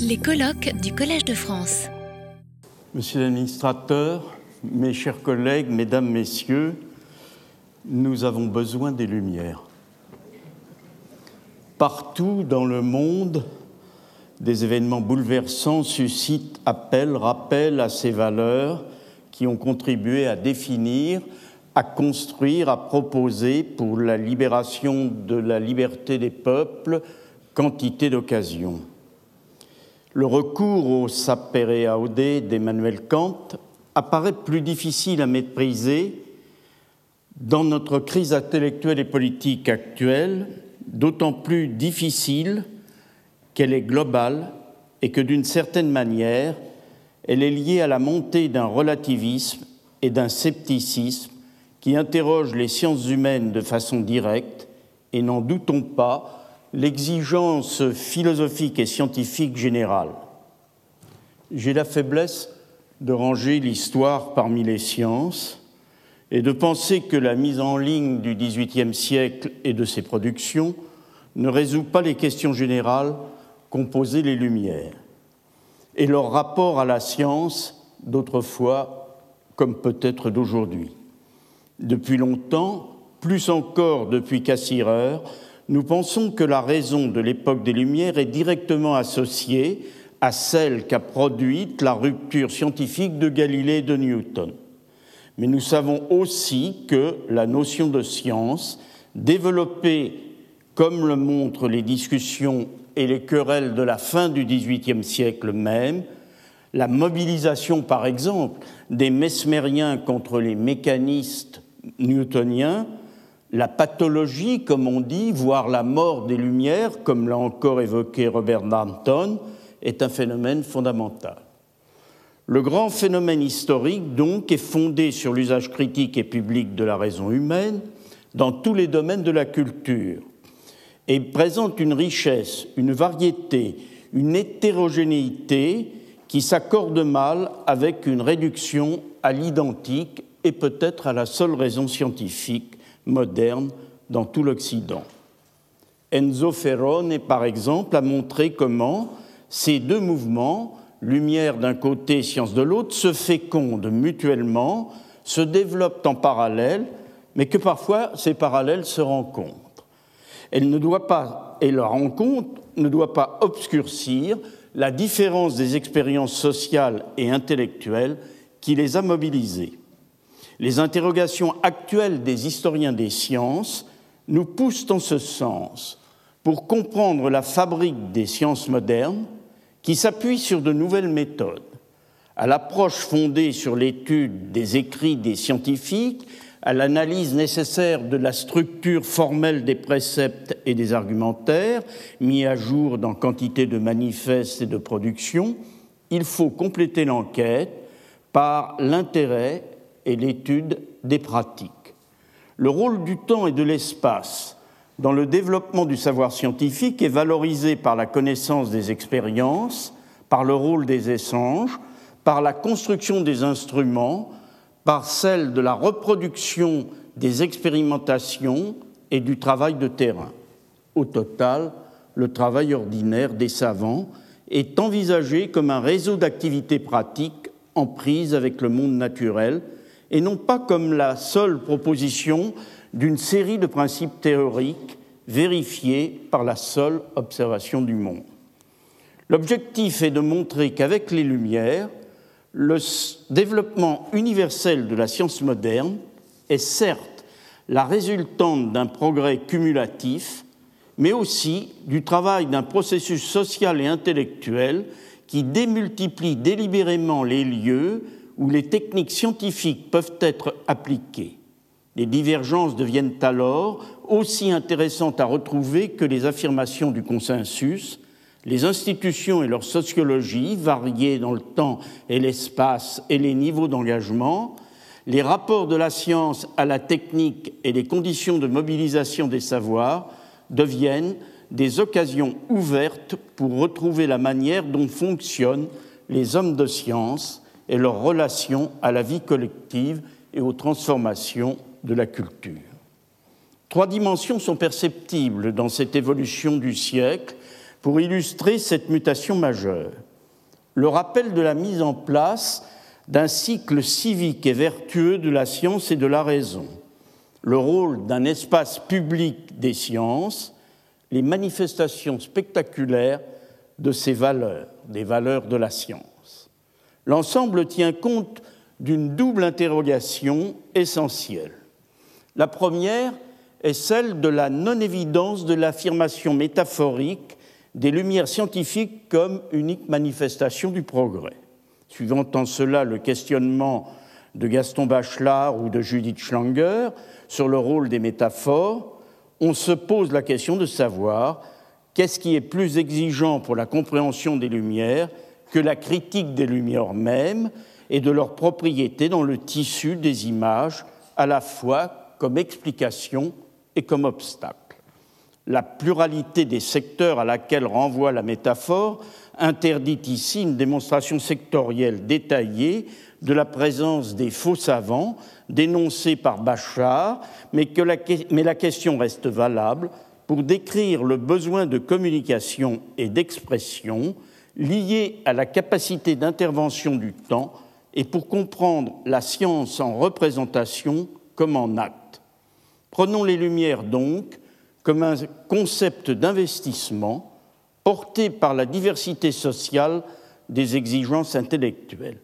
Les colloques du Collège de France. Monsieur l'administrateur, mes chers collègues, mesdames, messieurs, nous avons besoin des lumières. Partout dans le monde, des événements bouleversants suscitent appel, rappel à ces valeurs qui ont contribué à définir, à construire, à proposer pour la libération de la liberté des peuples quantité d'occasions. Le recours au sapere aude d'Emmanuel Kant apparaît plus difficile à mépriser dans notre crise intellectuelle et politique actuelle, d'autant plus difficile qu'elle est globale et que d'une certaine manière, elle est liée à la montée d'un relativisme et d'un scepticisme qui interrogent les sciences humaines de façon directe et n'en doutons pas l'exigence philosophique et scientifique générale. J'ai la faiblesse de ranger l'histoire parmi les sciences et de penser que la mise en ligne du XVIIIe siècle et de ses productions ne résout pas les questions générales composaient les Lumières et leur rapport à la science d'autrefois comme peut-être d'aujourd'hui. Depuis longtemps, plus encore depuis Cassirer, nous pensons que la raison de l'époque des Lumières est directement associée à celle qu'a produite la rupture scientifique de Galilée et de Newton. Mais nous savons aussi que la notion de science, développée comme le montrent les discussions et les querelles de la fin du XVIIIe siècle même, la mobilisation, par exemple, des mesmériens contre les mécanistes newtoniens, la pathologie, comme on dit, voire la mort des Lumières, comme l'a encore évoqué Robert Danton, est un phénomène fondamental. Le grand phénomène historique, donc, est fondé sur l'usage critique et public de la raison humaine dans tous les domaines de la culture, et présente une richesse, une variété, une hétérogénéité qui s'accorde mal avec une réduction à l'identique et peut-être à la seule raison scientifique moderne dans tout l'Occident. Enzo Ferrone, par exemple, a montré comment ces deux mouvements, lumière d'un côté, science de l'autre, se fécondent mutuellement, se développent en parallèle, mais que parfois ces parallèles se rencontrent elle ne doit pas, et leur rencontre ne doit pas obscurcir la différence des expériences sociales et intellectuelles qui les a mobilisées. Les interrogations actuelles des historiens des sciences nous poussent en ce sens pour comprendre la fabrique des sciences modernes qui s'appuient sur de nouvelles méthodes. À l'approche fondée sur l'étude des écrits des scientifiques, à l'analyse nécessaire de la structure formelle des préceptes et des argumentaires, mis à jour dans quantité de manifestes et de productions, il faut compléter l'enquête par l'intérêt et l'étude des pratiques. Le rôle du temps et de l'espace dans le développement du savoir scientifique est valorisé par la connaissance des expériences, par le rôle des échanges, par la construction des instruments, par celle de la reproduction des expérimentations et du travail de terrain. Au total, le travail ordinaire des savants est envisagé comme un réseau d'activités pratiques en prise avec le monde naturel et non pas comme la seule proposition d'une série de principes théoriques vérifiés par la seule observation du monde. L'objectif est de montrer qu'avec les Lumières, le développement universel de la science moderne est certes la résultante d'un progrès cumulatif, mais aussi du travail d'un processus social et intellectuel qui démultiplie délibérément les lieux où les techniques scientifiques peuvent être appliquées. Les divergences deviennent alors aussi intéressantes à retrouver que les affirmations du consensus, les institutions et leur sociologie, variées dans le temps et l'espace et les niveaux d'engagement, les rapports de la science à la technique et les conditions de mobilisation des savoirs deviennent des occasions ouvertes pour retrouver la manière dont fonctionnent les hommes de science et leur relation à la vie collective et aux transformations de la culture. Trois dimensions sont perceptibles dans cette évolution du siècle pour illustrer cette mutation majeure. Le rappel de la mise en place d'un cycle civique et vertueux de la science et de la raison, le rôle d'un espace public des sciences, les manifestations spectaculaires de ces valeurs, des valeurs de la science. L'ensemble tient compte d'une double interrogation essentielle. La première est celle de la non-évidence de l'affirmation métaphorique des lumières scientifiques comme unique manifestation du progrès. Suivant en cela le questionnement de Gaston Bachelard ou de Judith Schlanger sur le rôle des métaphores, on se pose la question de savoir qu'est-ce qui est plus exigeant pour la compréhension des Lumières que la critique des Lumières mêmes et de leurs propriétés dans le tissu des images, à la fois comme explication et comme obstacle. La pluralité des secteurs à laquelle renvoie la métaphore interdit ici une démonstration sectorielle détaillée de la présence des faux savants dénoncés par Bachar, mais, mais la question reste valable pour décrire le besoin de communication et d'expression lié à la capacité d'intervention du temps et pour comprendre la science en représentation comme en acte. Prenons les Lumières donc comme un concept d'investissement porté par la diversité sociale des exigences intellectuelles.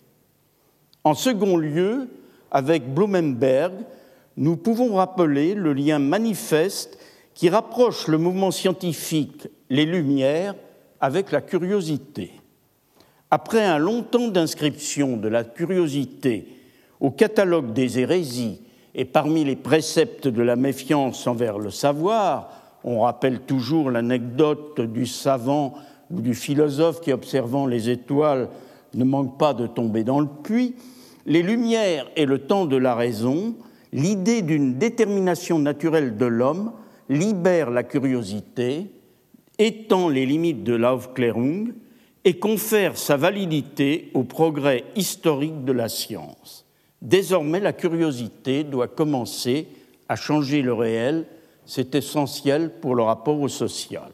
En second lieu, avec Blumenberg, nous pouvons rappeler le lien manifeste qui rapproche le mouvement scientifique, les Lumières, avec la curiosité. Après un long temps d'inscription de la curiosité au catalogue des hérésies et parmi les préceptes de la méfiance envers le savoir, on rappelle toujours l'anecdote du savant ou du philosophe qui, observant les étoiles, ne manque pas de tomber dans le puits, les Lumières et le temps de la raison, l'idée d'une détermination naturelle de l'homme libère la curiosité, étend les limites de l'Aufklärung et confère sa validité au progrès historique de la science. Désormais, la curiosité doit commencer à changer le réel, c'est essentiel pour le rapport au social.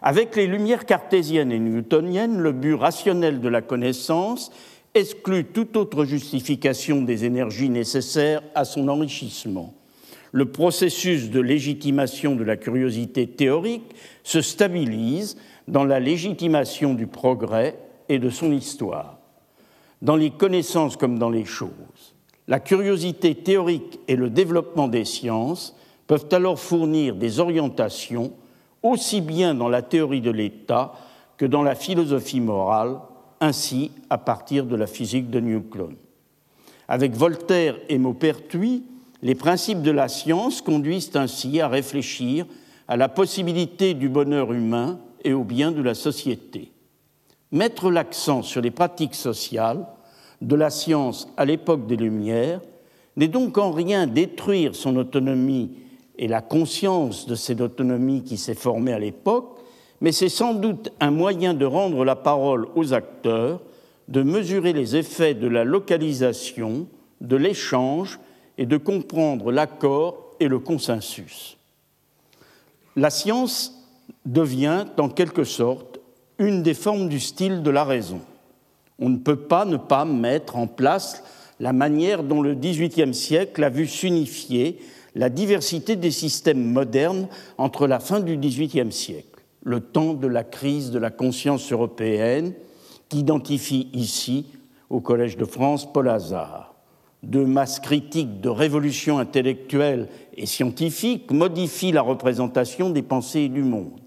Avec les lumières cartésiennes et newtoniennes, le but rationnel de la connaissance exclut toute autre justification des énergies nécessaires à son enrichissement. Le processus de légitimation de la curiosité théorique se stabilise dans la légitimation du progrès et de son histoire, dans les connaissances comme dans les choses. La curiosité théorique et le développement des sciences peuvent alors fournir des orientations aussi bien dans la théorie de l'État que dans la philosophie morale ainsi à partir de la physique de Newton. Avec Voltaire et Maupertuis, les principes de la science conduisent ainsi à réfléchir à la possibilité du bonheur humain et au bien de la société. Mettre l'accent sur les pratiques sociales de la science à l'époque des Lumières n'est donc en rien détruire son autonomie et la conscience de cette autonomie qui s'est formée à l'époque, mais c'est sans doute un moyen de rendre la parole aux acteurs, de mesurer les effets de la localisation, de l'échange et de comprendre l'accord et le consensus. La science devient en quelque sorte une des formes du style de la raison. On ne peut pas ne pas mettre en place la manière dont le XVIIIe siècle a vu s'unifier la diversité des systèmes modernes entre la fin du XVIIIe siècle le temps de la crise de la conscience européenne qu'identifie ici au Collège de France Paul Hazard. Deux masses critiques de révolution intellectuelle et scientifique modifient la représentation des pensées et du monde.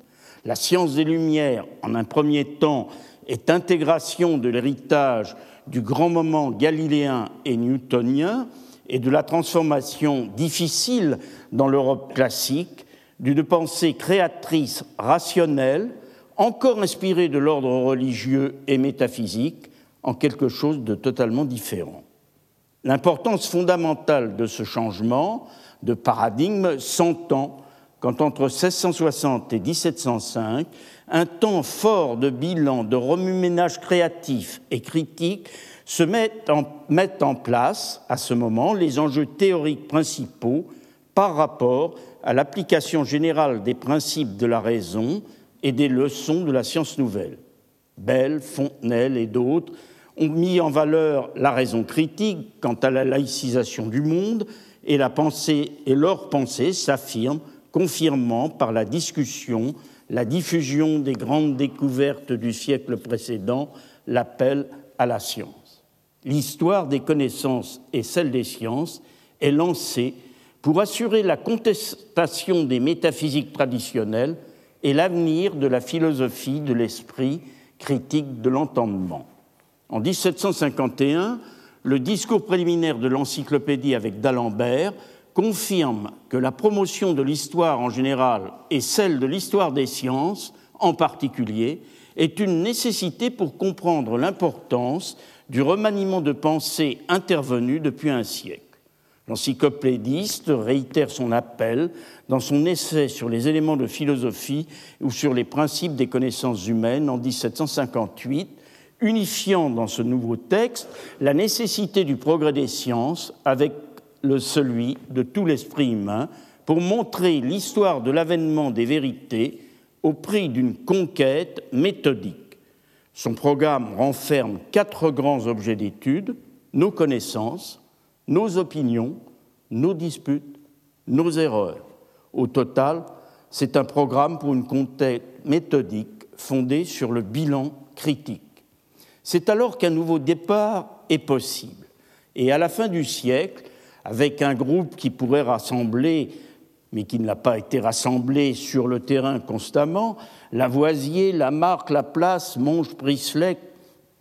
La science des Lumières, en un premier temps, est intégration de l'héritage du grand moment galiléen et newtonien et de la transformation difficile dans l'Europe classique d'une pensée créatrice rationnelle, encore inspirée de l'ordre religieux et métaphysique, en quelque chose de totalement différent. L'importance fondamentale de ce changement de paradigme s'entend quand entre 1660 et 1705, un temps fort de bilan, de remue-ménage créatif et critique se mettent en, met en place, à ce moment, les enjeux théoriques principaux par rapport à l'application générale des principes de la raison et des leçons de la science nouvelle. Bell, Fontenelle et d'autres ont mis en valeur la raison critique quant à la laïcisation du monde et, leur pensée s'affirme, confirmant par la discussion la diffusion des grandes découvertes du siècle précédent l'appel à la science. L'histoire des connaissances et celle des sciences est lancée pour assurer la contestation des métaphysiques traditionnelles et l'avenir de la philosophie de l'esprit critique de l'entendement. En 1751, le discours préliminaire de l'encyclopédie avec d'Alembert confirme que la promotion de l'histoire en général et celle de l'histoire des sciences en particulier est une nécessité pour comprendre l'importance du remaniement de pensée intervenu depuis un siècle. L'encyclopédiste réitère son appel dans son essai sur les éléments de philosophie ou sur les principes des connaissances humaines en 1758, unifiant dans ce nouveau texte la nécessité du progrès des sciences avec le celui de tout l'esprit humain pour montrer l'histoire de l'avènement des vérités au prix d'une conquête méthodique. Son programme renferme quatre grands objets d'étude, nos connaissances, nos opinions, nos disputes, nos erreurs. Au total, c'est un programme pour une conquête méthodique fondée sur le bilan critique. C'est alors qu'un nouveau départ est possible. Et à la fin du siècle, avec un groupe qui pourrait rassembler, mais qui n'a pas été rassemblé sur le terrain constamment, Lavoisier, Lamarck, Laplace, Monge, Priestley,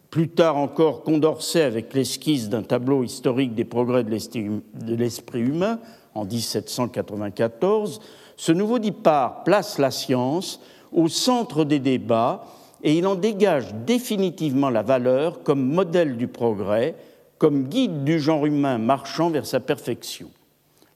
plus tard encore Condorcet avec l'esquisse d'un tableau historique des progrès de l'esprit humain en 1794, ce nouveau départ place la science au centre des débats et il en dégage définitivement la valeur comme modèle du progrès, comme guide du genre humain marchant vers sa perfection.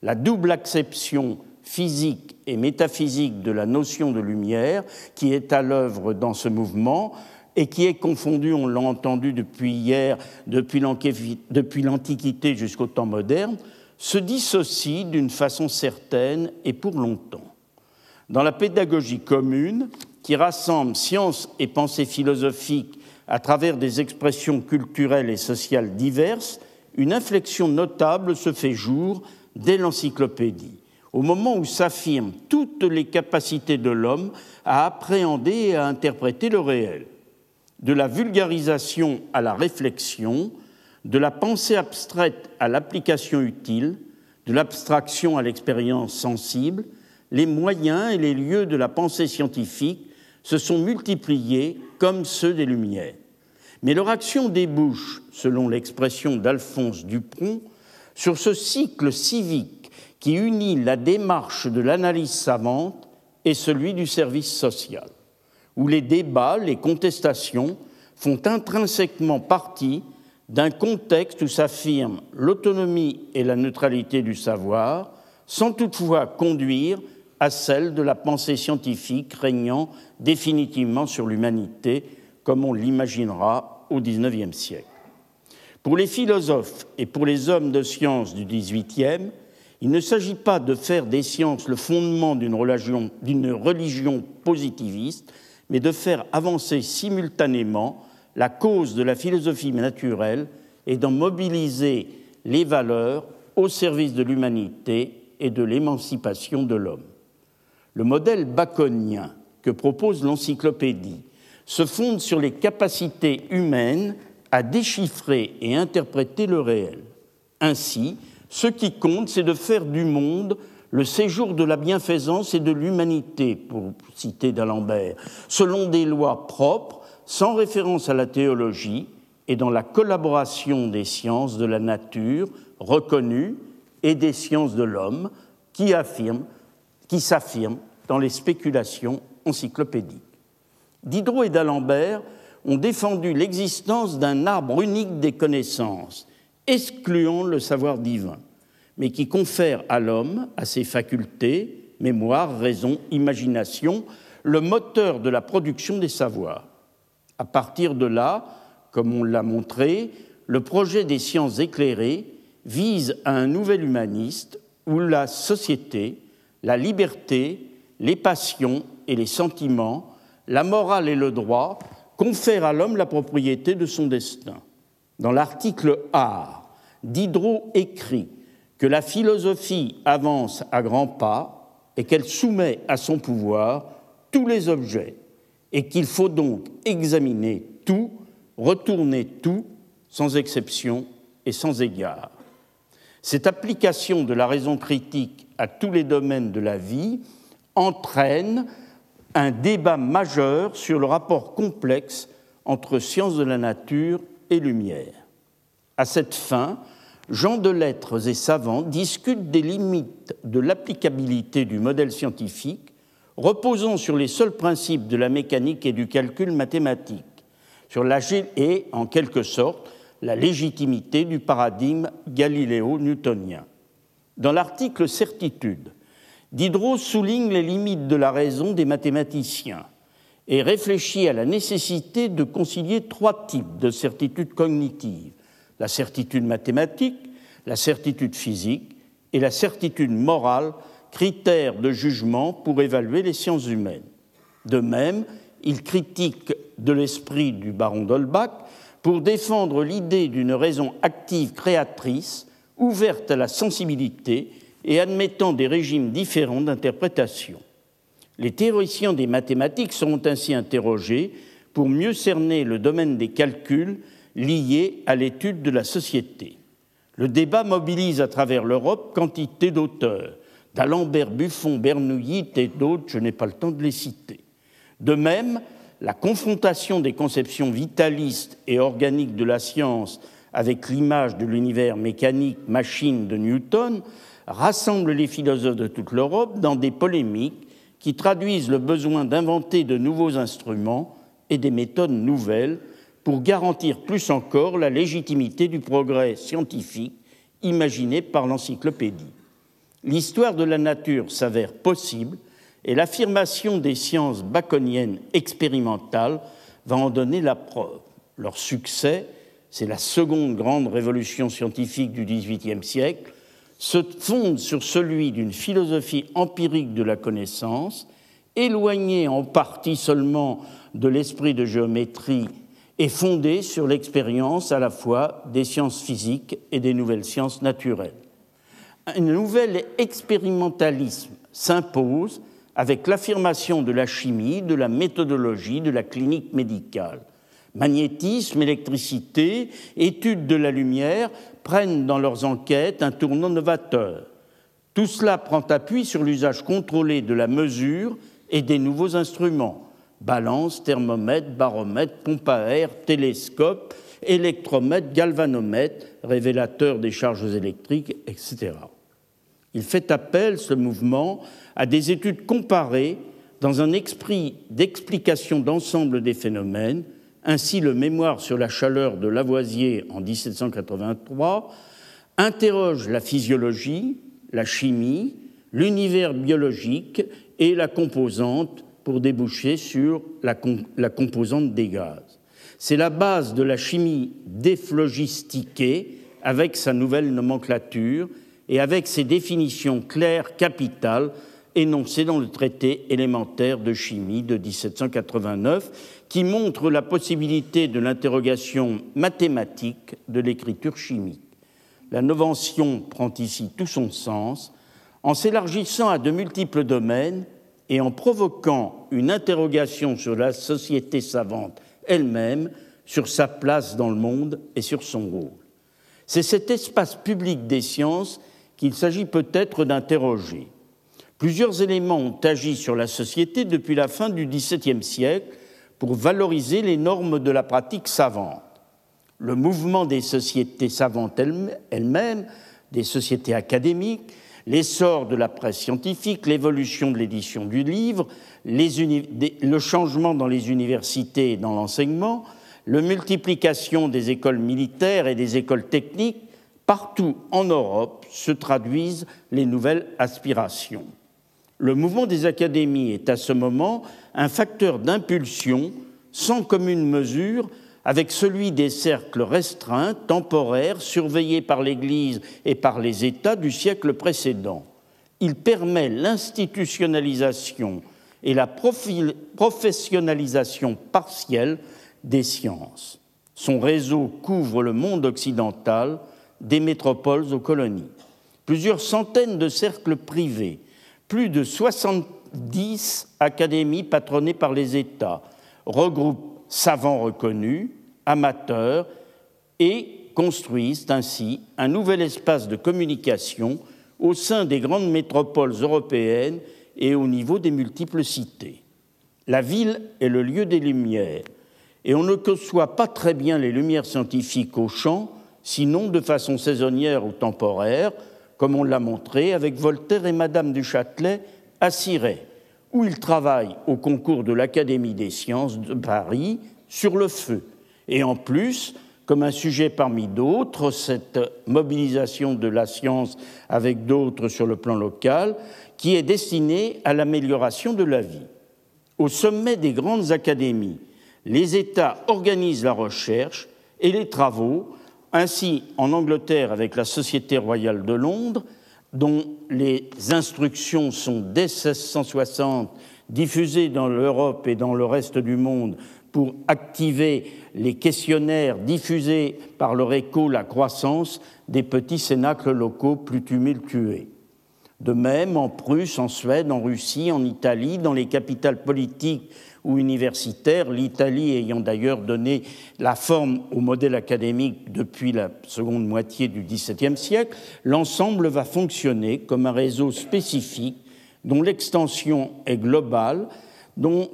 La double acception physique et métaphysique de la notion de lumière qui est à l'œuvre dans ce mouvement et qui est confondue, on l'a entendu depuis hier, depuis l'Antiquité jusqu'au temps moderne, se dissocie d'une façon certaine et pour longtemps. Dans la pédagogie commune, qui rassemble science et pensée philosophique à travers des expressions culturelles et sociales diverses, une inflexion notable se fait jour dès l'encyclopédie, au moment où s'affirment toutes les capacités de l'homme à appréhender et à interpréter le réel. De la vulgarisation à la réflexion, de la pensée abstraite à l'application utile, de l'abstraction à l'expérience sensible, les moyens et les lieux de la pensée scientifique se sont multipliés comme ceux des Lumières. Mais leur action débouche, selon l'expression d'Alphonse Dupont, sur ce cycle civique qui unit la démarche de l'analyse savante et celui du service social, où les débats, les contestations font intrinsèquement partie d'un contexte où s'affirment l'autonomie et la neutralité du savoir, sans toutefois conduire à celle de la pensée scientifique régnant définitivement sur l'humanité, comme on l'imaginera au XIXe siècle. Pour les philosophes et pour les hommes de science du XVIIIe, il ne s'agit pas de faire des sciences le fondement d'une religion, religion, positiviste, mais de faire avancer simultanément la cause de la philosophie naturelle et d'en mobiliser les valeurs au service de l'humanité et de l'émancipation de l'homme. Le modèle baconien que propose l'encyclopédie se fonde sur les capacités humaines à déchiffrer et interpréter le réel. Ainsi, ce qui compte, c'est de faire du monde le séjour de la bienfaisance et de l'humanité, pour citer d'Alembert, selon des lois propres, sans référence à la théologie et dans la collaboration des sciences de la nature reconnues et des sciences de l'homme qui affirment qui s'affirment dans les spéculations encyclopédiques. Diderot et d'Alembert ont défendu l'existence d'un arbre unique des connaissances, excluant le savoir divin, mais qui confère à l'homme, à ses facultés, mémoire, raison, imagination, le moteur de la production des savoirs. À partir de là, comme on l'a montré, le projet des sciences éclairées vise à un nouvel humaniste où la société, la liberté, les passions et les sentiments la morale et le droit confèrent à l'homme la propriété de son destin. Dans l'article art, Diderot écrit que la philosophie avance à grands pas et qu'elle soumet à son pouvoir tous les objets et qu'il faut donc examiner tout, retourner tout, sans exception et sans égard. Cette application de la raison critique à tous les domaines de la vie entraîne un débat majeur sur le rapport complexe entre sciences de la nature et lumière. À cette fin, gens de lettres et savants discutent des limites de l'applicabilité du modèle scientifique reposant sur les seuls principes de la mécanique et du calcul mathématique, sur la, et, en quelque sorte, la légitimité du paradigme galiléo-newtonien. Dans l'article Certitude, Diderot souligne les limites de la raison des mathématiciens et réfléchit à la nécessité de concilier trois types de certitudes cognitives la certitude mathématique, la certitude physique et la certitude morale critères de jugement pour évaluer les sciences humaines. De même, il critique de l'esprit du baron d'Holbach pour défendre l'idée d'une raison active créatrice, ouverte à la sensibilité et admettant des régimes différents d'interprétation. Les théoriciens des mathématiques seront ainsi interrogés pour mieux cerner le domaine des calculs liés à l'étude de la société. Le débat mobilise à travers l'Europe quantité d'auteurs, d'Alembert, Buffon, Bernoulli et d'autres, je n'ai pas le temps de les citer. De même, la confrontation des conceptions vitalistes et organiques de la science avec l'image de l'univers mécanique machine de Newton rassemble les philosophes de toute l'Europe dans des polémiques qui traduisent le besoin d'inventer de nouveaux instruments et des méthodes nouvelles pour garantir plus encore la légitimité du progrès scientifique imaginé par l'encyclopédie. L'histoire de la nature s'avère possible et l'affirmation des sciences baconiennes expérimentales va en donner la preuve. Leur succès, c'est la seconde grande révolution scientifique du XVIIIe siècle, se fonde sur celui d'une philosophie empirique de la connaissance, éloignée en partie seulement de l'esprit de géométrie et fondée sur l'expérience à la fois des sciences physiques et des nouvelles sciences naturelles un nouvel expérimentalisme s'impose avec l'affirmation de la chimie, de la méthodologie, de la clinique médicale. Magnétisme, électricité, études de la lumière prennent dans leurs enquêtes un tournant novateur. Tout cela prend appui sur l'usage contrôlé de la mesure et des nouveaux instruments balance, thermomètre, baromètre, pompe à air, télescope, électromètre, galvanomètre, révélateur des charges électriques, etc. Il fait appel, ce mouvement, à des études comparées dans un esprit d'explication d'ensemble des phénomènes. Ainsi, le mémoire sur la chaleur de Lavoisier en 1783 interroge la physiologie, la chimie, l'univers biologique et la composante pour déboucher sur la, composante des gaz. C'est la base de la chimie déphlogistiquée avec sa nouvelle nomenclature et avec ses définitions claires capitales énoncées dans le traité élémentaire de chimie de 1789, qui montre la possibilité de l'interrogation mathématique de l'écriture chimique. La novention prend ici tout son sens en s'élargissant à de multiples domaines et en provoquant une interrogation sur la société savante elle-même, sur sa place dans le monde et sur son rôle. C'est cet espace public des sciences qu'il s'agit peut-être d'interroger. Plusieurs éléments ont agi sur la société depuis la fin du XVIIe siècle pour valoriser les normes de la pratique savante. Le mouvement des sociétés savantes elles-mêmes, des sociétés académiques, l'essor de la presse scientifique, l'évolution de l'édition du livre, le changement dans les universités et dans l'enseignement, la multiplication des écoles militaires et des écoles techniques, partout en Europe se traduisent les nouvelles aspirations. Le mouvement des académies est à ce moment un facteur d'impulsion sans commune mesure avec celui des cercles restreints, temporaires, surveillés par l'Église et par les États du siècle précédent. Il permet l'institutionnalisation et la professionnalisation partielle des sciences. Son réseau couvre le monde occidental, des métropoles aux colonies. Plusieurs centaines de cercles privés, plus de 70 académies patronnées par les États, regroupent savants reconnus, amateurs et construisent ainsi un nouvel espace de communication au sein des grandes métropoles européennes et au niveau des multiples cités. La ville est le lieu des lumières, et on ne conçoit pas très bien les lumières scientifiques au champ, sinon de façon saisonnière ou temporaire, comme on l'a montré avec Voltaire et Madame du Châtelet à Cirey, où ils travaillent au concours de l'Académie des sciences de Paris sur le feu. Et en plus, comme un sujet parmi d'autres, cette mobilisation de la science avec d'autres sur le plan local, qui est destinée à l'amélioration de la vie. Au sommet des grandes académies, les États organisent la recherche et les travaux, ainsi en Angleterre avec la Société royale de Londres, dont les instructions sont dès 1660 diffusées dans l'Europe et dans le reste du monde pour activer les questionnaires diffusés par leur écho la croissance des petits cénacles locaux plus tumultueux. De même, en Prusse, en Suède, en Russie, en Italie, dans les capitales politiques ou universitaires, l'Italie ayant d'ailleurs donné la forme au modèle académique depuis la seconde moitié du XVIIe siècle, l'ensemble va fonctionner comme un réseau spécifique dont l'extension est globale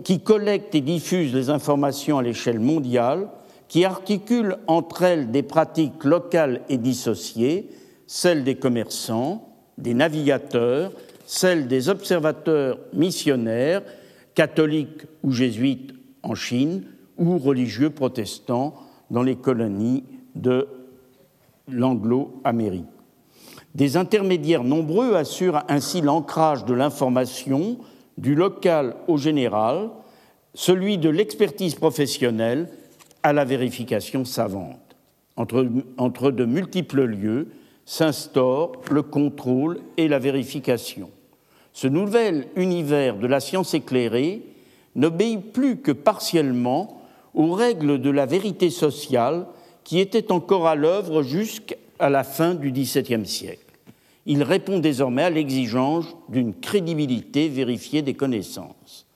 qui collecte et diffuse les informations à l'échelle mondiale, qui articule entre elles des pratiques locales et dissociées, celles des commerçants, des navigateurs, celles des observateurs missionnaires, catholiques ou jésuites en Chine, ou religieux protestants dans les colonies de l'Anglo-Amérique. Des intermédiaires nombreux assurent ainsi l'ancrage de l'information du local au général, celui de l'expertise professionnelle à la vérification savante. Entre, entre de multiples lieux s'instaure le contrôle et la vérification. Ce nouvel univers de la science éclairée n'obéit plus que partiellement aux règles de la vérité sociale qui étaient encore à l'œuvre jusqu'à la fin du XVIIe siècle il répond désormais à l'exigence d'une crédibilité vérifiée des connaissances.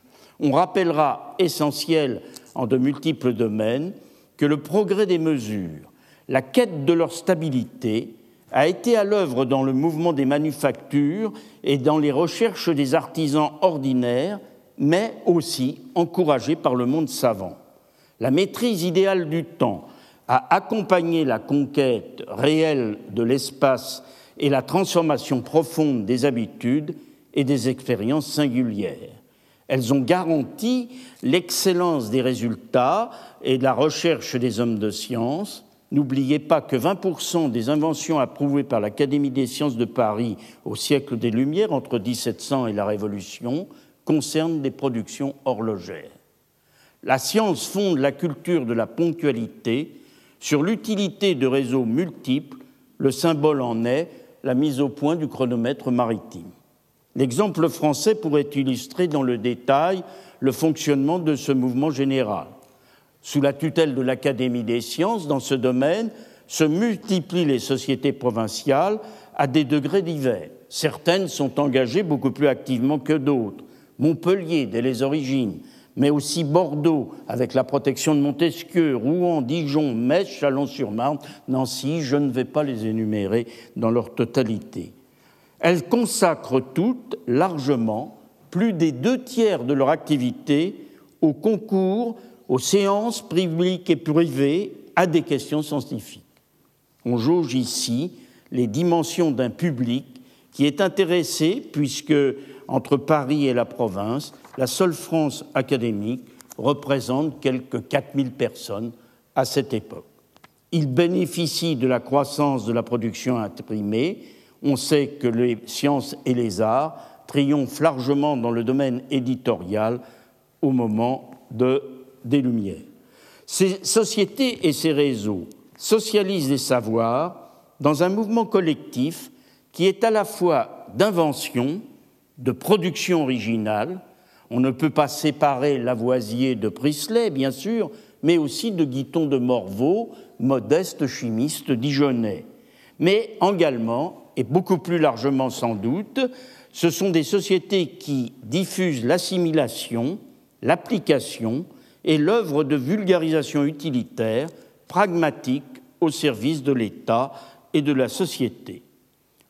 On rappellera, essentiel en de multiples domaines, que le progrès des mesures, la quête de leur stabilité, a été à l'œuvre dans le mouvement des manufactures et dans les recherches des artisans ordinaires, mais aussi encouragé par le monde savant. La maîtrise idéale du temps a accompagné la conquête réelle de l'espace et la transformation profonde des habitudes et des expériences singulières. Elles ont garanti l'excellence des résultats et de la recherche des hommes de science. N'oubliez pas que 20% des inventions approuvées par l'Académie des sciences de Paris au siècle des Lumières, entre 1700 et la Révolution, concernent des productions horlogères. La science fonde la culture de la ponctualité sur l'utilité de réseaux multiples. Le symbole en est la mise au point du chronomètre maritime. L'exemple français pourrait illustrer dans le détail le fonctionnement de ce mouvement général. Sous la tutelle de l'Académie des sciences, dans ce domaine, se multiplient les sociétés provinciales à des degrés divers. Certaines sont engagées beaucoup plus activement que d'autres. Montpellier, dès les origines, mais aussi Bordeaux, avec la protection de Montesquieu, Rouen, Dijon, Metz, Chalon-sur-Marne, Nancy, je ne vais pas les énumérer dans leur totalité. Elles consacrent toutes largement plus des deux tiers de leur activité au concours, aux séances publiques et privées, à des questions scientifiques. On jauge ici les dimensions d'un public qui est intéressé, puisque entre Paris et la province, la seule France académique représente quelques 4000 personnes à cette époque. Il bénéficie de la croissance de la production imprimée. On sait que les sciences et les arts triomphent largement dans le domaine éditorial au moment de, des Lumières. Ces sociétés et ces réseaux socialisent les savoirs dans un mouvement collectif qui est à la fois d'invention, de production originale, On ne peut pas séparer Lavoisier de Priestley, bien sûr, mais aussi de Guiton de Morveau, modeste chimiste dijonnais. Mais également, et beaucoup plus largement sans doute, ce sont des sociétés qui diffusent l'assimilation, l'application et l'œuvre de vulgarisation utilitaire, pragmatique, au service de l'État et de la société.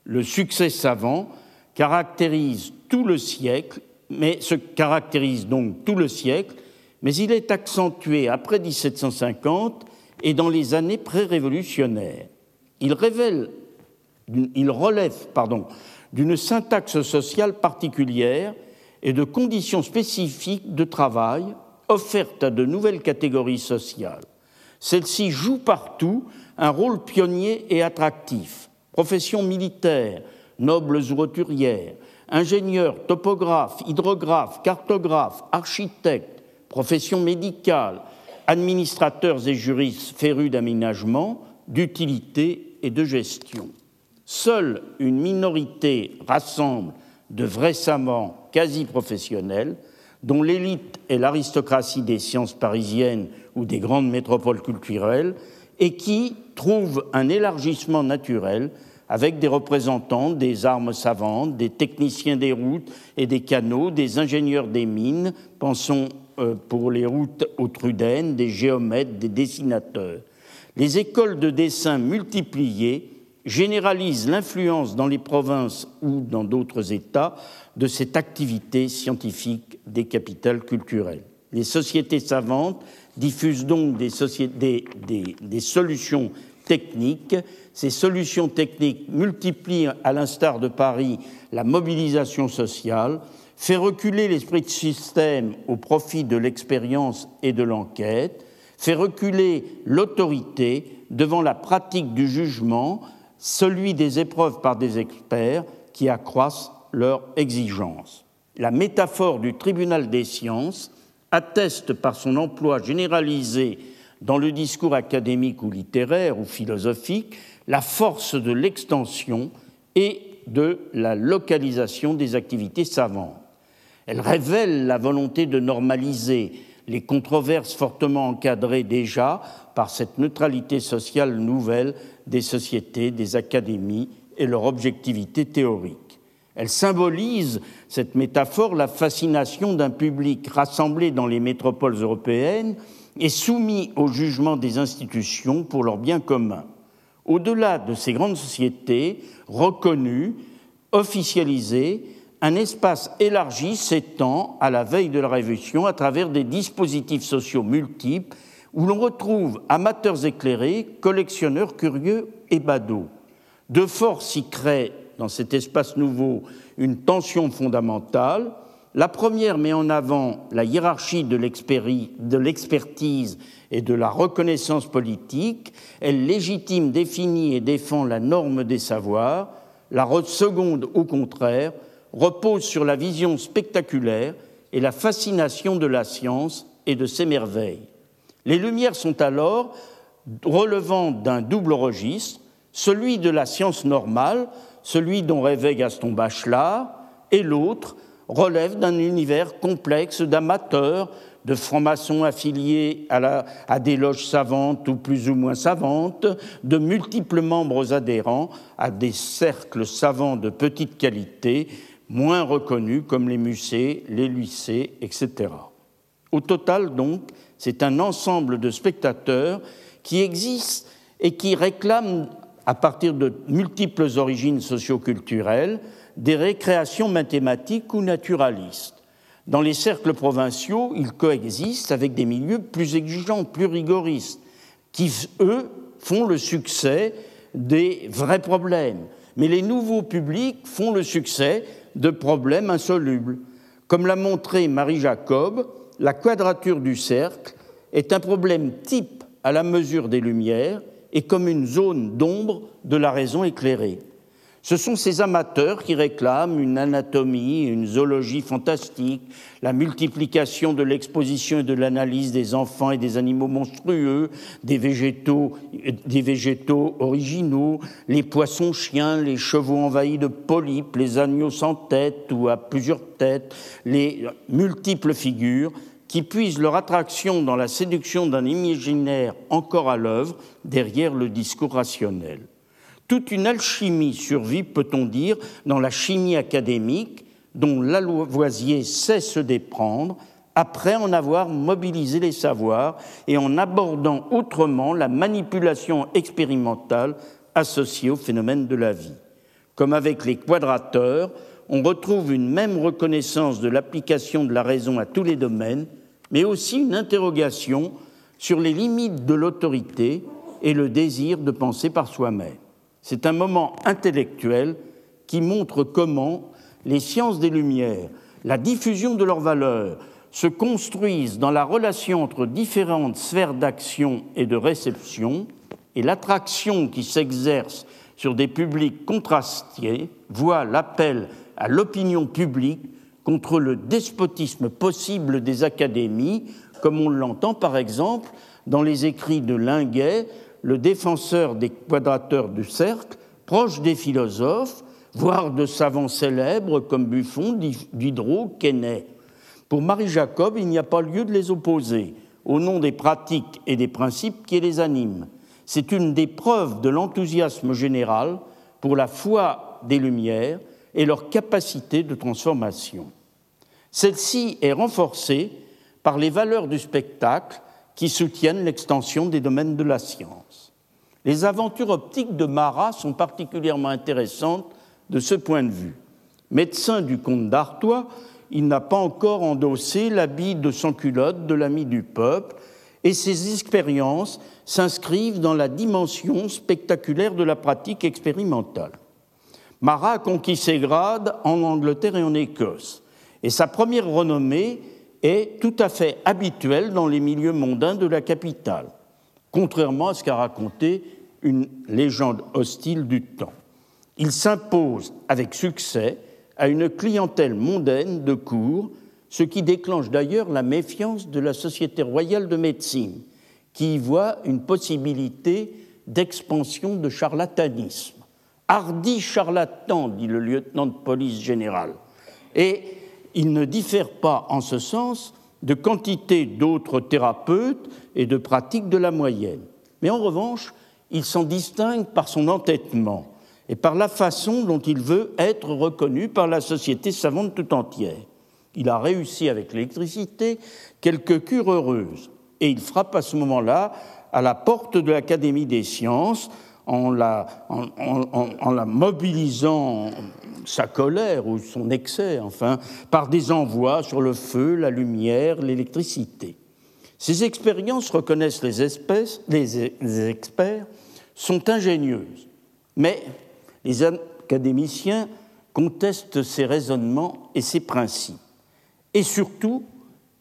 Le succès savant caractérise tout le siècle, mais se caractérise donc tout le siècle, mais il est accentué après 1750 et dans les années pré-révolutionnaires. Il, révèle, il relève pardon, d'une syntaxe sociale particulière et de conditions spécifiques de travail offertes à de nouvelles catégories sociales. Celles-ci jouent partout un rôle pionnier et attractif. Professions militaires, nobles ou roturières, ingénieurs, topographes, hydrographes, cartographes, architectes, professions médicales, administrateurs et juristes férus d'aménagement, d'utilité et de gestion. Seule une minorité rassemble de vrais savants quasi professionnels, dont l'élite est l'aristocratie des sciences parisiennes ou des grandes métropoles culturelles, et qui trouvent un élargissement naturel avec des représentants des armes savantes, des techniciens des routes et des canaux, des ingénieurs des mines, pensons euh, pour les routes aux Trudènes, des géomètres, des dessinateurs. Les écoles de dessin multipliées généralisent l'influence dans les provinces ou dans d'autres États de cette activité scientifique des capitales culturelles. Les sociétés savantes diffusent donc des, solutions techniques. Ces solutions techniques multiplient, à l'instar de Paris, la mobilisation sociale, fait reculer l'esprit de système au profit de l'expérience et de l'enquête, fait reculer l'autorité devant la pratique du jugement, celui des épreuves par des experts qui accroissent leur exigence. La métaphore du tribunal des sciences atteste par son emploi généralisé dans le discours académique ou littéraire ou philosophique la force de l'extension et de la localisation des activités savantes. Elle révèle la volonté de normaliser les controverses fortement encadrées déjà par cette neutralité sociale nouvelle des sociétés, des académies et leur objectivité théorique. Elle symbolise, cette métaphore, la fascination d'un public rassemblé dans les métropoles européennes et soumis au jugement des institutions pour leur bien commun. Au-delà de ces grandes sociétés reconnues, officialisées, un espace élargi s'étend à la veille de la Révolution à travers des dispositifs sociaux multiples où l'on retrouve amateurs éclairés, collectionneurs curieux et badauds. Deux forces s'y créent dans cet espace nouveau une tension fondamentale. La première met en avant la hiérarchie de l'expertise et de la reconnaissance politique. Elle légitime, définit et défend la norme des savoirs. La seconde, au contraire, repose sur la vision spectaculaire et la fascination de la science et de ses merveilles. Les Lumières sont alors relevant d'un double registre, celui de la science normale, celui dont rêvait Gaston Bachelard, et l'autre relève d'un univers complexe d'amateurs, de francs-maçons affiliés à, à, des loges savantes ou plus ou moins savantes, de multiples membres adhérents à des cercles savants de petite qualité, moins reconnus comme les musées, les lycées, etc. Au total, donc, c'est un ensemble de spectateurs qui existent et qui réclament, à partir de multiples origines socioculturelles, des récréations mathématiques ou naturalistes. Dans les cercles provinciaux, ils coexistent avec des milieux plus exigeants, plus rigoristes, qui, eux, font le succès des vrais problèmes. Mais les nouveaux publics font le succès de problèmes insolubles. Comme l'a montré Marie Jacob, la quadrature du cercle est un problème type à la mesure des lumières et comme une zone d'ombre de la raison éclairée. Ce sont ces amateurs qui réclament une anatomie, une zoologie fantastique, la multiplication de l'exposition et de l'analyse des enfants et des animaux monstrueux, des végétaux, des végétaux originaux, les poissons chiens, les chevaux envahis de polypes, les agneaux sans tête ou à plusieurs têtes, les multiples figures qui puisent leur attraction dans la séduction d'un imaginaire encore à l'œuvre derrière le discours rationnel. Toute une alchimie survit, peut-on dire, dans la chimie académique dont Lavoisier sait se déprendre après en avoir mobilisé les savoirs et en abordant autrement la manipulation expérimentale associée au phénomène de la vie. Comme avec les quadrateurs, on retrouve une même reconnaissance de l'application de la raison à tous les domaines, mais aussi une interrogation sur les limites de l'autorité et le désir de penser par soi-même. C'est un moment intellectuel qui montre comment les sciences des Lumières, la diffusion de leurs valeurs, se construisent dans la relation entre différentes sphères d'action et de réception, et l'attraction qui s'exerce sur des publics contrastés voit l'appel à l'opinion publique contre le despotisme possible des académies, comme on l'entend par exemple dans les écrits de Linguet le défenseur des quadrateurs du cercle, proche des philosophes, voire de savants célèbres comme Buffon, Diderot, Quesnay. Pour Marie-Jacob, il n'y a pas lieu de les opposer, au nom des pratiques et des principes qui les animent. C'est une des preuves de l'enthousiasme général pour la foi des Lumières et leur capacité de transformation. Celle-ci est renforcée par les valeurs du spectacle qui soutiennent l'extension des domaines de la science. Les aventures optiques de Marat sont particulièrement intéressantes de ce point de vue. Médecin du comte d'Artois, il n'a pas encore endossé l'habit de sans-culotte de l'ami du peuple, et ses expériences s'inscrivent dans la dimension spectaculaire de la pratique expérimentale. Marat a conquis ses grades en Angleterre et en Écosse, et sa première renommée est tout à fait habituel dans les milieux mondains de la capitale, contrairement à ce qu'a raconté une légende hostile du temps. Il s'impose avec succès à une clientèle mondaine de cour, ce qui déclenche d'ailleurs la méfiance de la Société royale de médecine, qui y voit une possibilité d'expansion de charlatanisme. Hardi charlatan, dit le lieutenant de police général. Et il ne diffère pas en ce sens de quantité d'autres thérapeutes et de pratiques de la moyenne. Mais en revanche, il s'en distingue par son entêtement et par la façon dont il veut être reconnu par la société savante tout entière. Il a réussi avec l'électricité quelques cures heureuses et il frappe à ce moment-là à la porte de l'Académie des sciences en la, mobilisant sa colère ou son excès, enfin, par des envois sur le feu, la lumière, l'électricité. Ces expériences, reconnaissent les, espèces, les experts, sont ingénieuses, mais les académiciens contestent ces raisonnements et ces principes. Et surtout,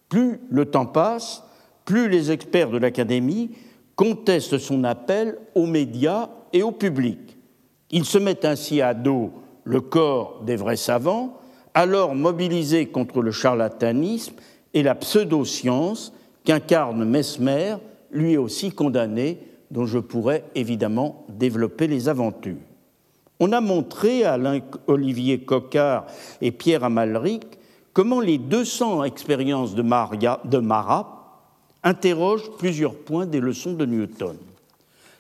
plus le temps passe, plus les experts de l'Académie contestent son appel aux médias et au public. Ils se mettent ainsi à dos le corps des vrais savants, alors mobilisés contre le charlatanisme et la pseudoscience qu'incarne Mesmer, lui aussi condamné, dont je pourrais évidemment développer les aventures. On a montré à Olivier Coquart et Pierre Amalric comment les 200 expériences de Marat interroge plusieurs points des leçons de Newton.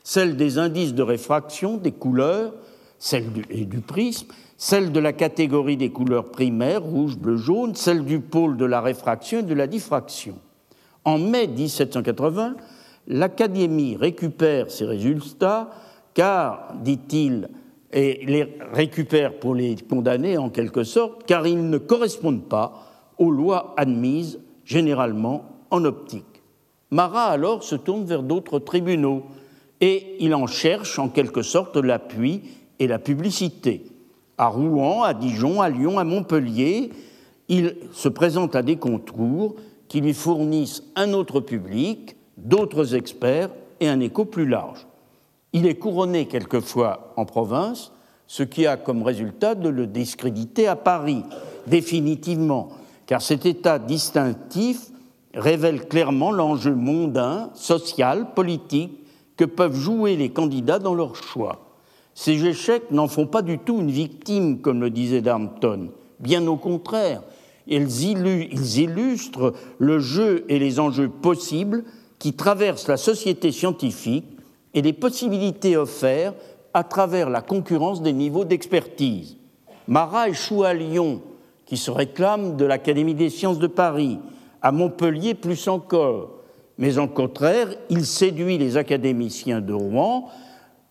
Celle des indices de réfraction, des couleurs, celle du, et du prisme, celle de la catégorie des couleurs primaires, rouge, bleu, jaune, celle du pôle de la réfraction et de la diffraction. En mai 1780, l'Académie récupère ces résultats car, dit-il, et les récupère pour les condamner en quelque sorte, car ils ne correspondent pas aux lois admises généralement en optique. Marat alors se tourne vers d'autres tribunaux et il en cherche en quelque sorte l'appui et la publicité. À Rouen, à Dijon, à Lyon, à Montpellier, il se présente à des contours qui lui fournissent un autre public, d'autres experts et un écho plus large. Il est couronné quelquefois en province, ce qui a comme résultat de le discréditer à Paris, définitivement, car cet état distinctif révèle clairement l'enjeu mondain, social, politique que peuvent jouer les candidats dans leur choix. Ces échecs n'en font pas du tout une victime, comme le disait Darnton. Bien au contraire, ils illustrent le jeu et les enjeux possibles qui traversent la société scientifique et les possibilités offertes à travers la concurrence des niveaux d'expertise. Marat échoue à Lyon, qui se réclame de l'Académie des sciences de Paris, à Montpellier plus encore, mais en contraire, il séduit les académiciens de Rouen,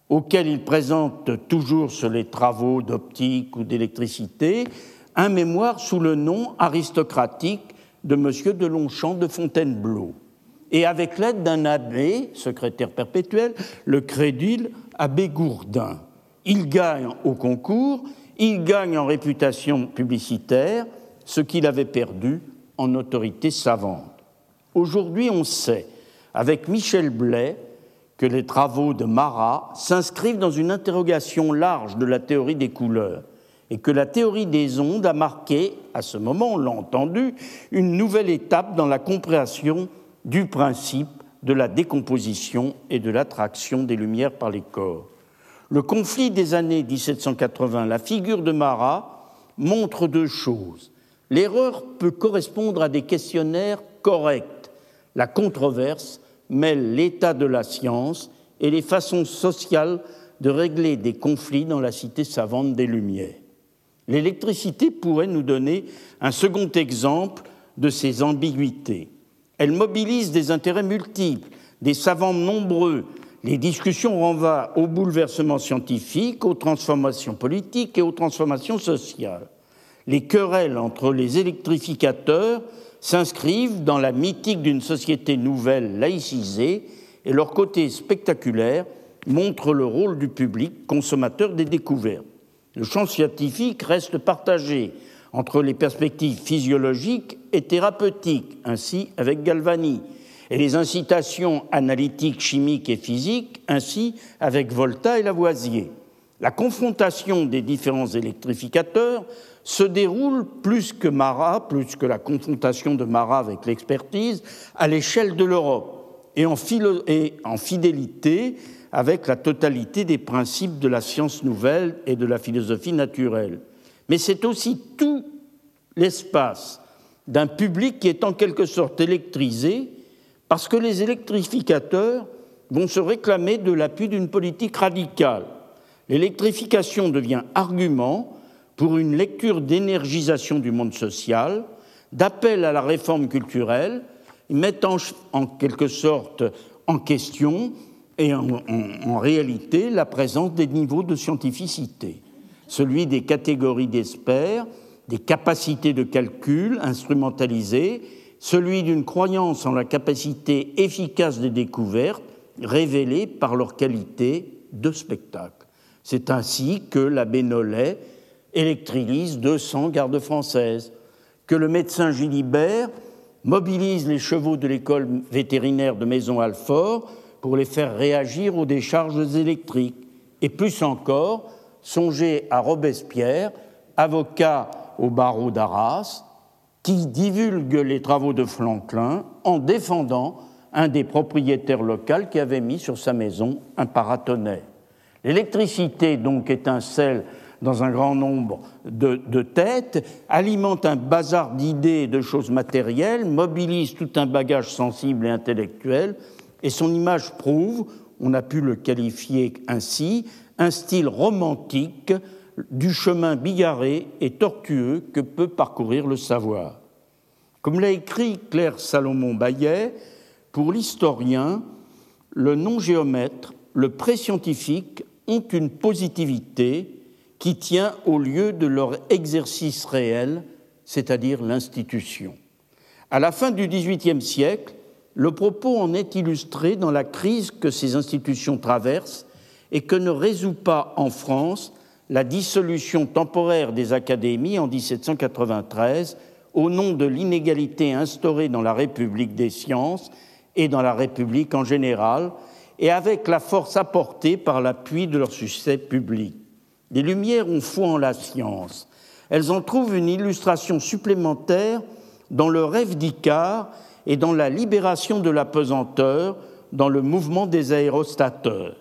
auxquels il présente toujours sur les travaux d'optique ou d'électricité un mémoire sous le nom aristocratique de M. de Longchamp de Fontainebleau. Et avec l'aide d'un abbé, secrétaire perpétuel, le crédule abbé Gourdin. Il gagne au concours, il gagne en réputation publicitaire ce qu'il avait perdu en autorité savante. Aujourd'hui, on sait, avec Michel Blais, que les travaux de Marat s'inscrivent dans une interrogation large de la théorie des couleurs et que la théorie des ondes a marqué, à ce moment, on l'a entendu, une nouvelle étape dans la compréhension du principe de la décomposition et de l'attraction des lumières par les corps. Le conflit des années 1780, la figure de Marat, montre deux choses. L'erreur peut correspondre à des questionnaires corrects. La controverse mêle l'état de la science et les façons sociales de régler des conflits dans la cité savante des Lumières. L'électricité pourrait nous donner un second exemple de ces ambiguïtés. Elle mobilise des intérêts multiples, des savants nombreux. Les discussions renvoient aux bouleversements scientifiques, aux transformations politiques et aux transformations sociales. Les querelles entre les électrificateurs s'inscrivent dans la mythique d'une société nouvelle laïcisée et leur côté spectaculaire montre le rôle du public consommateur des découvertes. Le champ scientifique reste partagé entre les perspectives physiologiques et thérapeutiques, ainsi avec Galvani, et les incitations analytiques, chimiques et physiques, ainsi avec Volta et Lavoisier. La confrontation des différents électrificateurs se déroule plus que Marat, plus que la confrontation de Marat avec l'expertise, à l'échelle de l'Europe et, en fidélité avec la totalité des principes de la science nouvelle et de la philosophie naturelle. Mais c'est aussi tout l'espace d'un public qui est en quelque sorte électrisé parce que les électrificateurs vont se réclamer de l'appui d'une politique radicale. L'électrification devient argument pour une lecture d'énergisation du monde social, d'appel à la réforme culturelle, mettant en quelque sorte en question et en, en, réalité la présence des niveaux de scientificité, celui des catégories d'experts, des capacités de calcul instrumentalisées, celui d'une croyance en la capacité efficace des découvertes révélées par leur qualité de spectacle. C'est ainsi que l'abbé Nollet électrilise 200 gardes françaises, que le médecin Gilibert mobilise les chevaux de l'école vétérinaire de Maison-Alfort pour les faire réagir aux décharges électriques. Et plus encore, songez à Robespierre, avocat au barreau d'Arras, qui divulgue les travaux de Franklin en défendant un des propriétaires locaux qui avait mis sur sa maison un paratonnerre. L'électricité donc étincelle dans un grand nombre de, têtes, alimente un bazar d'idées et de choses matérielles, mobilise tout un bagage sensible et intellectuel, et son image prouve, on a pu le qualifier ainsi, un style romantique du chemin bigarré et tortueux que peut parcourir le savoir. Comme l'a écrit Claire Salomon-Bayet, pour l'historien, le non-géomètre, le pré-scientifique ont une positivité qui tient au lieu de leur exercice réel, c'est-à-dire l'institution. À la fin du XVIIIe siècle, le propos en est illustré dans la crise que ces institutions traversent et que ne résout pas en France la dissolution temporaire des académies en 1793 au nom de l'inégalité instaurée dans la République des sciences et dans la République en général, et avec la force apportée par l'appui de leur succès public. Les Lumières ont foi en la science. Elles en trouvent une illustration supplémentaire dans le rêve d'Icare et dans la libération de la pesanteur dans le mouvement des aérostateurs.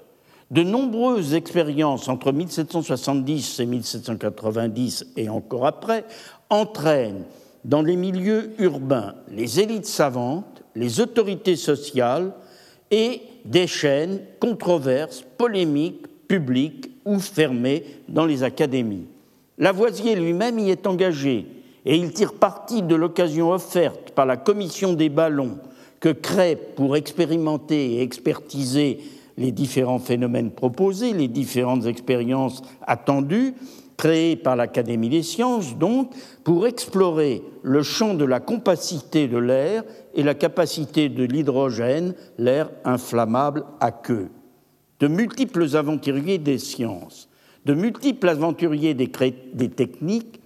De nombreuses expériences entre 1770 et 1790 et encore après entraînent dans les milieux urbains les élites savantes, les autorités sociales et des chaînes controverses, polémiques, publiques ou fermées dans les académies. Lavoisier lui-même y est engagé et il tire parti de l'occasion offerte par la commission des ballons que crée pour expérimenter et expertiser les différents phénomènes proposés, les différentes expériences attendues, créées par l'Académie des sciences, donc, pour explorer le champ de la compacité de l'air et la capacité de l'hydrogène, l'air inflammable à queue. De multiples aventuriers des sciences, de multiples aventuriers des, techniques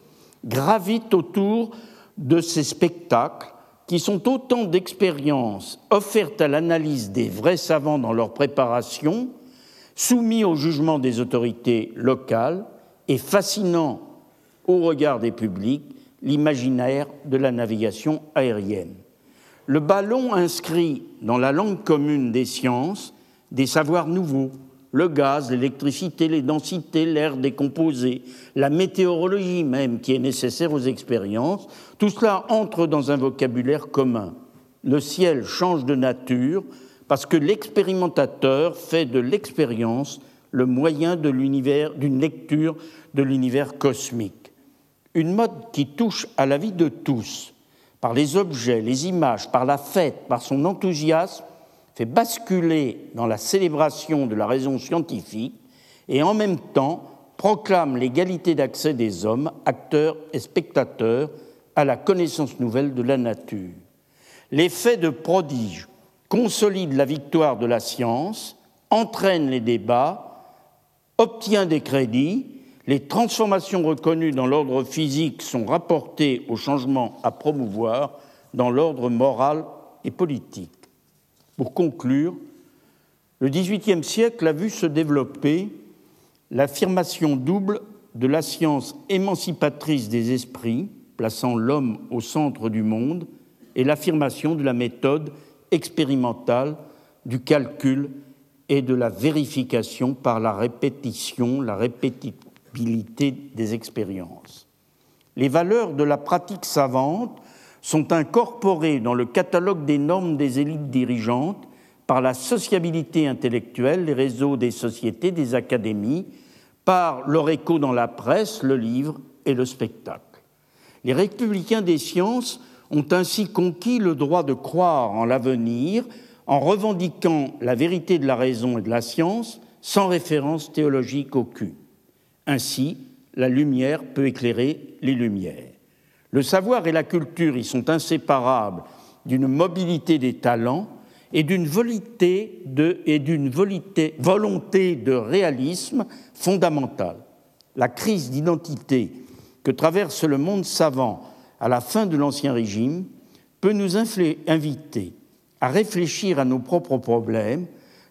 gravitent autour de ces spectacles qui sont autant d'expériences offertes à l'analyse des vrais savants dans leur préparation, soumis au jugement des autorités locales et fascinant au regard des publics l'imaginaire de la navigation aérienne. Le ballon inscrit dans la langue commune des sciences des savoirs nouveaux, le gaz, l'électricité, les densités, l'air décomposé, la météorologie même qui est nécessaire aux expériences, tout cela entre dans un vocabulaire commun. Le ciel change de nature parce que l'expérimentateur fait de l'expérience le moyen d'une lecture de l'univers cosmique. Une mode qui touche à la vie de tous, par les objets, les images, par la fête, par son enthousiasme, fait basculer dans la célébration de la raison scientifique et en même temps proclame l'égalité d'accès des hommes, acteurs et spectateurs, à la connaissance nouvelle de la nature. L'effet de prodige consolide la victoire de la science, entraîne les débats, obtient des crédits, les transformations reconnues dans l'ordre physique sont rapportées aux changements à promouvoir dans l'ordre moral et politique. Pour conclure, le XVIIIe siècle a vu se développer l'affirmation double de la science émancipatrice des esprits, plaçant l'homme au centre du monde, et l'affirmation de la méthode expérimentale du calcul et de la vérification par la répétition, la répétibilité des expériences. Les valeurs de la pratique savante sont incorporés dans le catalogue des normes des élites dirigeantes par la sociabilité intellectuelle, les réseaux des sociétés, des académies, par leur écho dans la presse, le livre et le spectacle. Les républicains des sciences ont ainsi conquis le droit de croire en l'avenir en revendiquant la vérité de la raison et de la science sans référence théologique aucune. Ainsi, la lumière peut éclairer les lumières. Le savoir et la culture y sont inséparables d'une mobilité des talents et d'une volonté de, réalisme fondamentale. La crise d'identité que traverse le monde savant à la fin de l'Ancien Régime peut nous inviter à réfléchir à nos propres problèmes,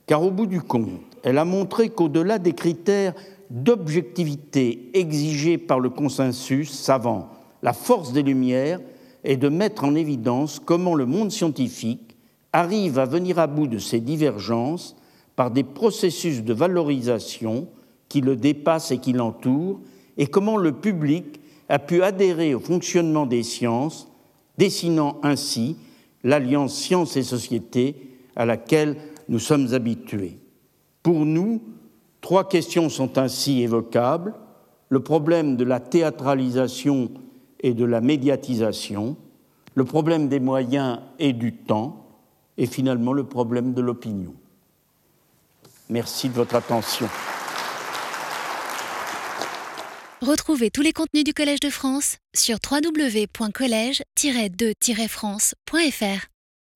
car au bout du compte, elle a montré qu'au-delà des critères d'objectivité exigés par le consensus savant la force des Lumières est de mettre en évidence comment le monde scientifique arrive à venir à bout de ces divergences par des processus de valorisation qui le dépassent et qui l'entourent, et comment le public a pu adhérer au fonctionnement des sciences, dessinant ainsi l'alliance science et société à laquelle nous sommes habitués. Pour nous, trois questions sont ainsi évocables. Le problème de la théâtralisation et de la médiatisation, le problème des moyens et du temps, et finalement le problème de l'opinion. Merci de votre attention. Retrouvez tous les contenus du Collège de France sur www.colège-2-france.fr.